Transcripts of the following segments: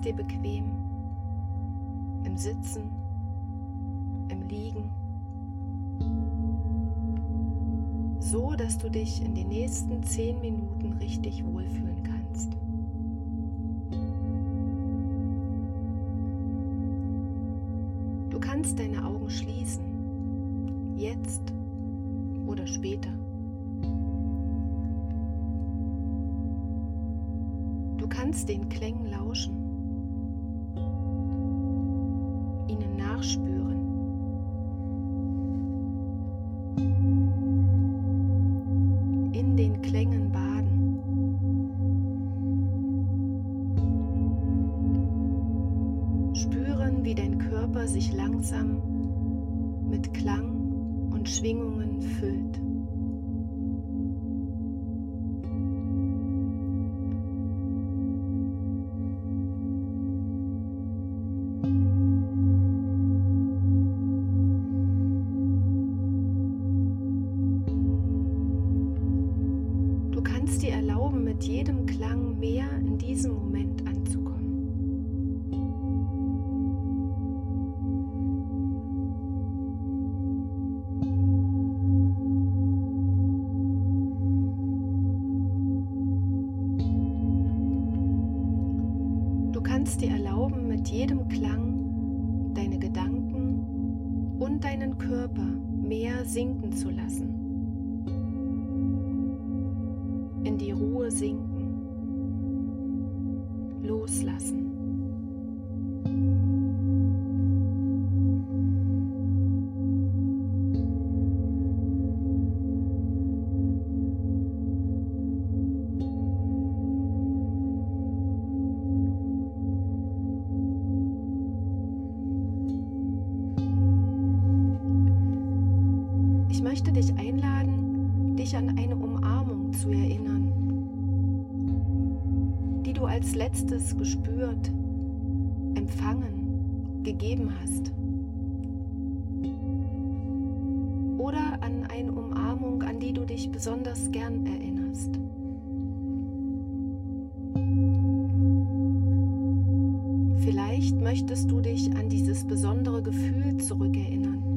dir bequem im Sitzen, im Liegen, so dass du dich in den nächsten zehn Minuten richtig wohlfühlen kannst. Du kannst deine Augen schließen, jetzt oder später. Du kannst den Klängen lauschen, Klängen baden. Spüren, wie dein Körper sich langsam mit Klang und Schwingungen füllt. Klang mehr in diesem Moment anzukommen. Du kannst dir erlauben, mit jedem Klang deine Gedanken und deinen Körper mehr sinken zu lassen. In die Ruhe sinken. Loslassen. Letztes gespürt, empfangen, gegeben hast. Oder an eine Umarmung, an die du dich besonders gern erinnerst. Vielleicht möchtest du dich an dieses besondere Gefühl zurückerinnern.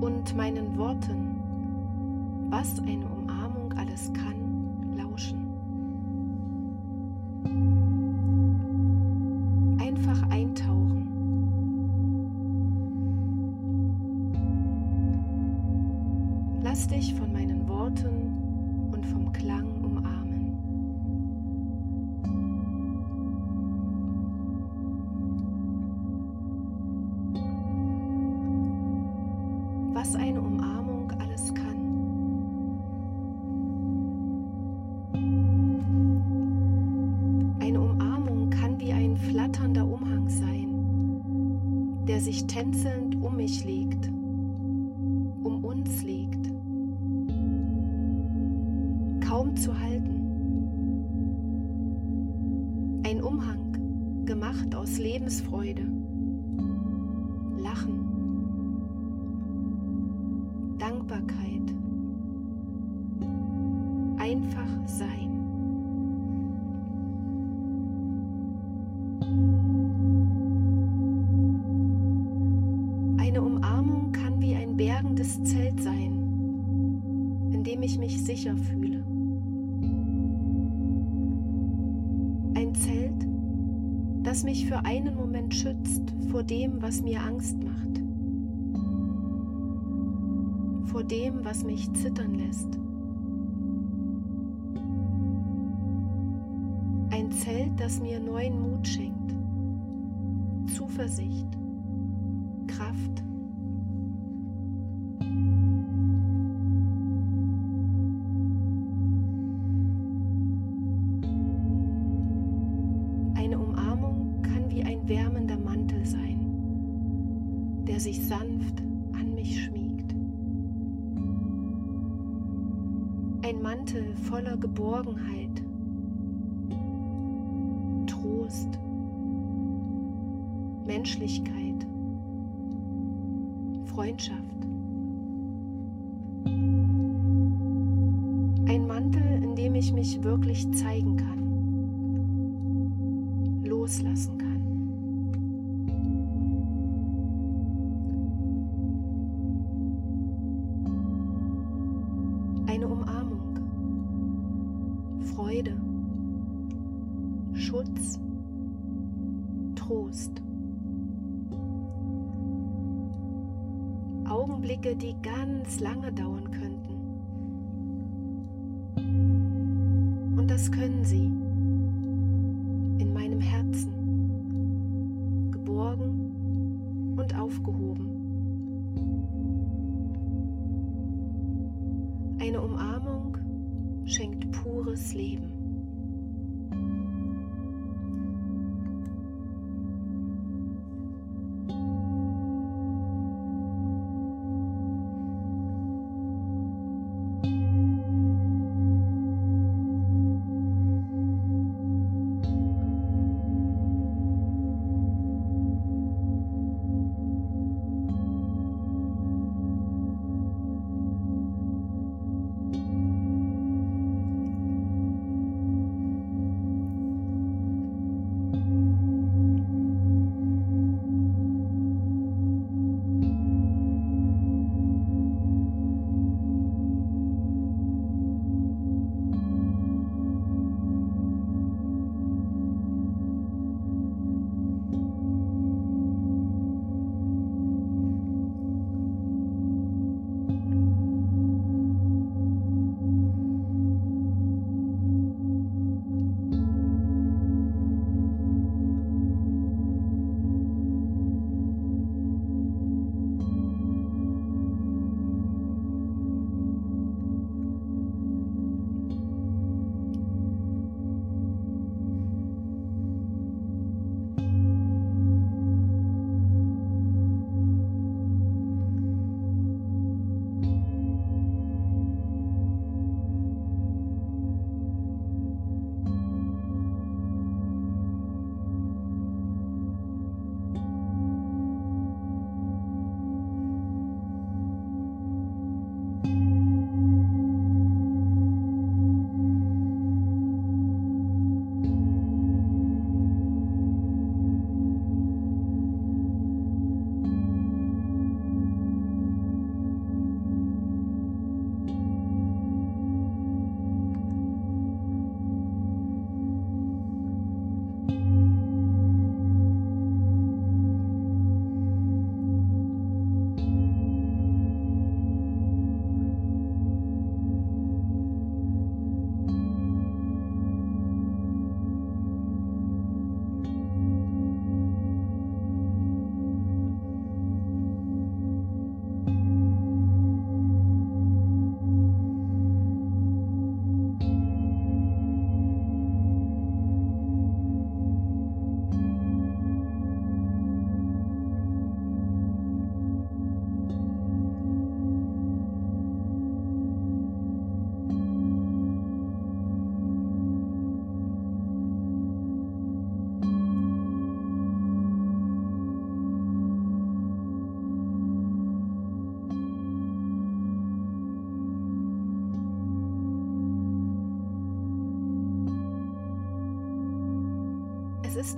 Und meinen Worten, was eine Umarmung alles kann, lauschen. Was eine Umarmung alles kann. Eine Umarmung kann wie ein flatternder Umhang sein, der sich tänzelnd um mich legt, um uns legt, kaum zu halten. Ein Umhang gemacht aus Lebensfreude, dem ich mich sicher fühle. Ein Zelt, das mich für einen Moment schützt vor dem, was mir Angst macht vor dem, was mich zittern lässt. Ein Zelt, das mir neuen Mut schenkt, Zuversicht, der sich sanft an mich schmiegt. ein Mantel voller Geborgenheit, Trost, Menschlichkeit, Freundschaft. Ein Mantel, in dem ich mich wirklich zeigen kann, loslassen kann. Schutz, Trost. Augenblicke, die ganz lange dauern könnten. Und das können sie in meinem Herzen, geborgen und aufgehoben. Eine Umarmung schenkt pures Leben.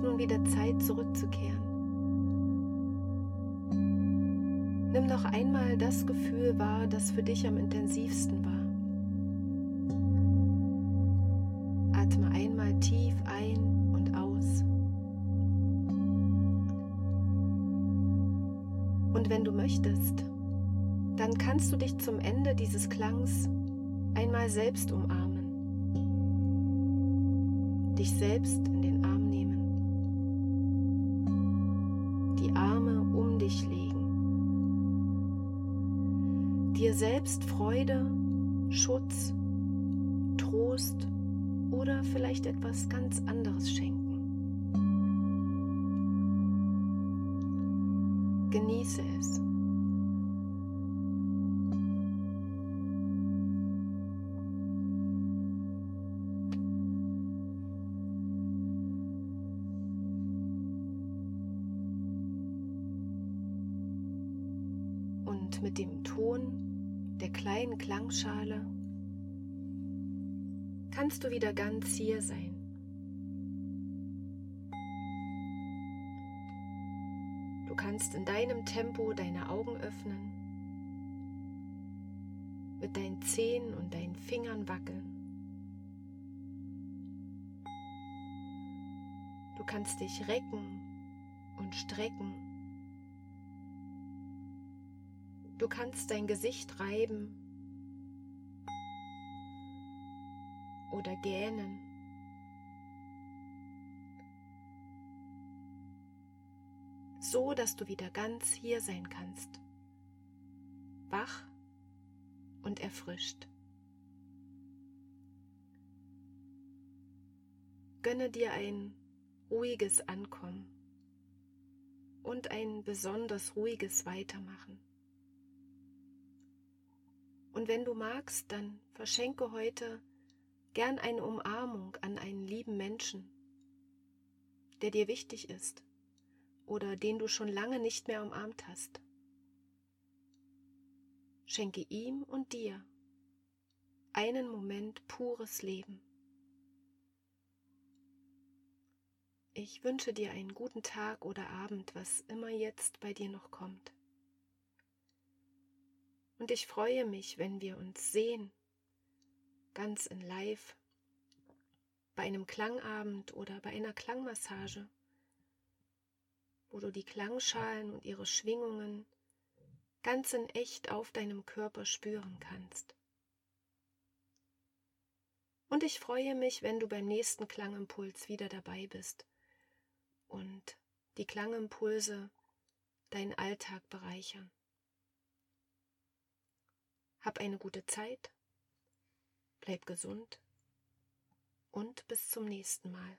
Nun wieder Zeit zurückzukehren. Nimm noch einmal das Gefühl wahr, das für dich am intensivsten war. Atme einmal tief ein und aus. Und wenn du möchtest, dann kannst du dich zum Ende dieses Klangs einmal selbst umarmen. Dich selbst in den dir selbst Freude, Schutz, Trost oder vielleicht etwas ganz anderes schenken. Genieße es. mit dem Ton der kleinen Klangschale kannst du wieder ganz hier sein. Du kannst in deinem Tempo deine Augen öffnen, mit deinen Zehen und deinen Fingern wackeln. Du kannst dich recken und strecken. Du kannst dein Gesicht reiben oder gähnen. So dass du wieder ganz hier sein kannst. Wach und erfrischt. Gönne dir ein ruhiges Ankommen und ein besonders ruhiges Weitermachen. Und wenn du magst, dann verschenke heute gern eine Umarmung an einen lieben Menschen, der dir wichtig ist oder den du schon lange nicht mehr umarmt hast. Schenke ihm und dir einen Moment pures Leben. Ich wünsche dir einen guten Tag oder Abend, was immer jetzt bei dir noch kommt. Und ich freue mich, wenn wir uns sehen, ganz in Live, bei einem Klangabend oder bei einer Klangmassage, wo du die Klangschalen und ihre Schwingungen ganz in echt auf deinem Körper spüren kannst. Und ich freue mich, wenn du beim nächsten Klangimpuls wieder dabei bist und die Klangimpulse deinen Alltag bereichern. Hab eine gute Zeit, bleib gesund und bis zum nächsten Mal.